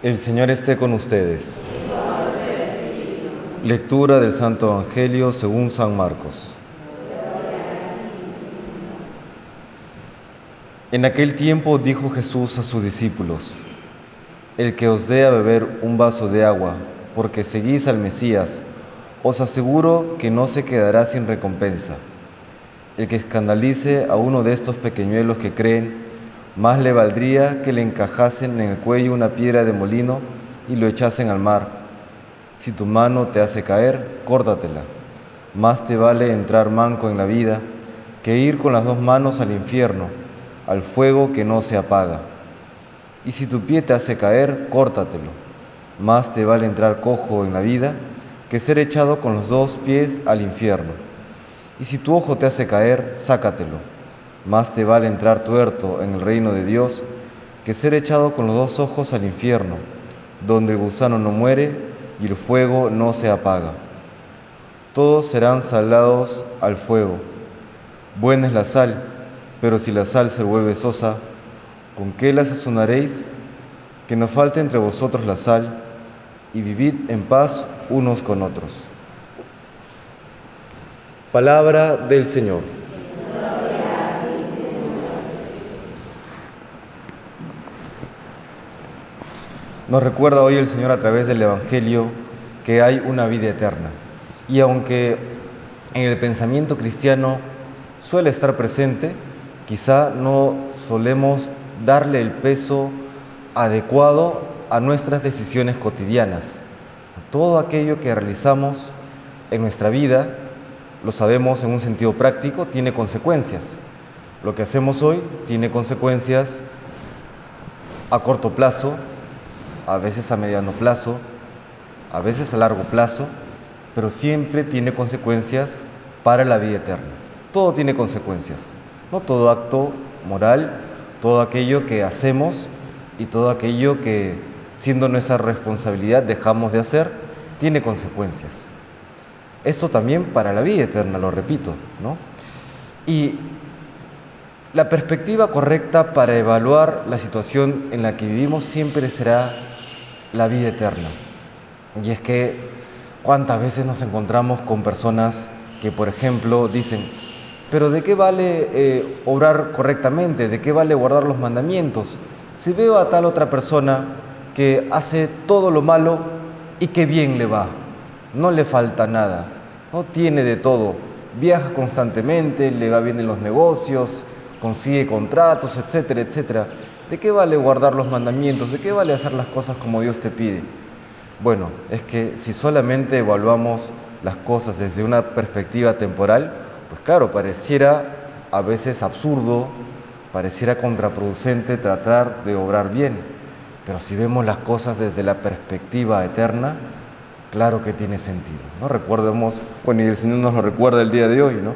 El Señor esté con ustedes. Lectura del Santo Evangelio según San Marcos. En aquel tiempo dijo Jesús a sus discípulos, El que os dé a beber un vaso de agua, porque seguís al Mesías, os aseguro que no se quedará sin recompensa. El que escandalice a uno de estos pequeñuelos que creen, más le valdría que le encajasen en el cuello una piedra de molino y lo echasen al mar. Si tu mano te hace caer, córtatela. Más te vale entrar manco en la vida que ir con las dos manos al infierno, al fuego que no se apaga. Y si tu pie te hace caer, córtatelo. Más te vale entrar cojo en la vida que ser echado con los dos pies al infierno. Y si tu ojo te hace caer, sácatelo más te vale entrar tuerto en el reino de Dios que ser echado con los dos ojos al infierno, donde el gusano no muere y el fuego no se apaga. Todos serán salados al fuego. Buena es la sal, pero si la sal se vuelve sosa, ¿con qué la sazonaréis? Que no falte entre vosotros la sal y vivid en paz unos con otros. Palabra del Señor. Nos recuerda hoy el Señor a través del Evangelio que hay una vida eterna. Y aunque en el pensamiento cristiano suele estar presente, quizá no solemos darle el peso adecuado a nuestras decisiones cotidianas. Todo aquello que realizamos en nuestra vida, lo sabemos en un sentido práctico, tiene consecuencias. Lo que hacemos hoy tiene consecuencias a corto plazo, a veces a mediano plazo, a veces a largo plazo, pero siempre tiene consecuencias para la vida eterna. Todo tiene consecuencias, no todo acto moral, todo aquello que hacemos y todo aquello que siendo nuestra responsabilidad dejamos de hacer, tiene consecuencias. Esto también para la vida eterna, lo repito, ¿no? Y la perspectiva correcta para evaluar la situación en la que vivimos siempre será la vida eterna. Y es que cuántas veces nos encontramos con personas que, por ejemplo, dicen, pero ¿de qué vale eh, obrar correctamente? ¿De qué vale guardar los mandamientos? Si veo a tal otra persona que hace todo lo malo y que bien le va, no le falta nada, no tiene de todo, viaja constantemente, le va bien en los negocios, consigue contratos, etcétera, etcétera. ¿De qué vale guardar los mandamientos? ¿De qué vale hacer las cosas como Dios te pide? Bueno, es que si solamente evaluamos las cosas desde una perspectiva temporal, pues claro, pareciera a veces absurdo, pareciera contraproducente tratar de obrar bien. Pero si vemos las cosas desde la perspectiva eterna, claro que tiene sentido. ¿no? Recordemos, bueno, y el Señor nos lo recuerda el día de hoy, ¿no?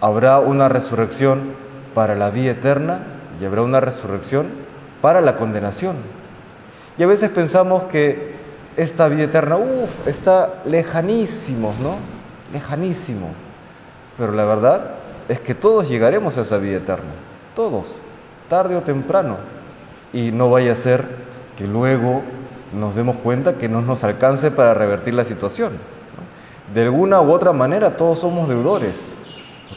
Habrá una resurrección para la vida eterna y habrá una resurrección para la condenación. Y a veces pensamos que esta vida eterna, uff, está lejanísimo, ¿no? Lejanísimo. Pero la verdad es que todos llegaremos a esa vida eterna, todos, tarde o temprano. Y no vaya a ser que luego nos demos cuenta que no nos alcance para revertir la situación. De alguna u otra manera todos somos deudores,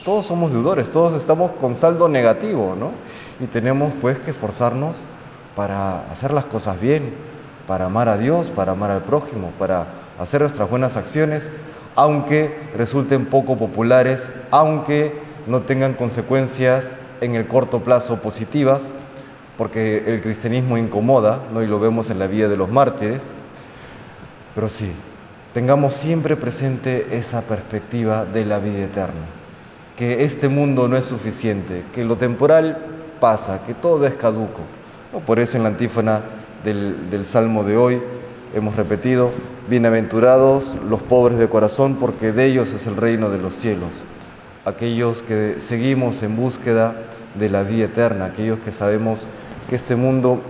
todos somos deudores, todos estamos con saldo negativo, ¿no? Y tenemos pues que esforzarnos para hacer las cosas bien, para amar a Dios, para amar al prójimo, para hacer nuestras buenas acciones, aunque resulten poco populares, aunque no tengan consecuencias en el corto plazo positivas, porque el cristianismo incomoda, ¿no? y lo vemos en la vida de los mártires, pero sí, tengamos siempre presente esa perspectiva de la vida eterna, que este mundo no es suficiente, que lo temporal pasa, que todo es caduco, por eso en la antífona del, Salmo de hoy hemos repetido, bienaventurados los pobres de corazón, porque de ellos es el reino de los cielos. Aquellos que seguimos en búsqueda de la vida eterna, aquellos que sabemos que este mundo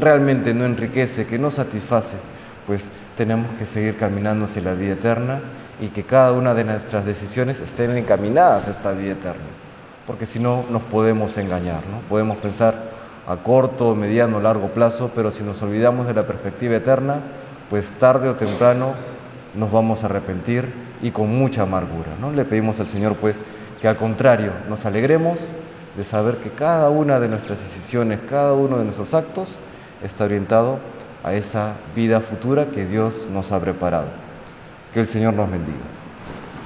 realmente no enriquece, que no satisface, pues tenemos que seguir caminando hacia la vida eterna y que cada una de nuestras decisiones estén encaminadas a esta vida eterna, porque si no nos podemos engañar, ¿no? Podemos pensar, a corto, mediano, largo plazo, pero si nos olvidamos de la perspectiva eterna, pues tarde o temprano nos vamos a arrepentir y con mucha amargura. ¿no? Le pedimos al Señor pues que al contrario nos alegremos de saber que cada una de nuestras decisiones, cada uno de nuestros actos está orientado a esa vida futura que Dios nos ha preparado. Que el Señor nos bendiga.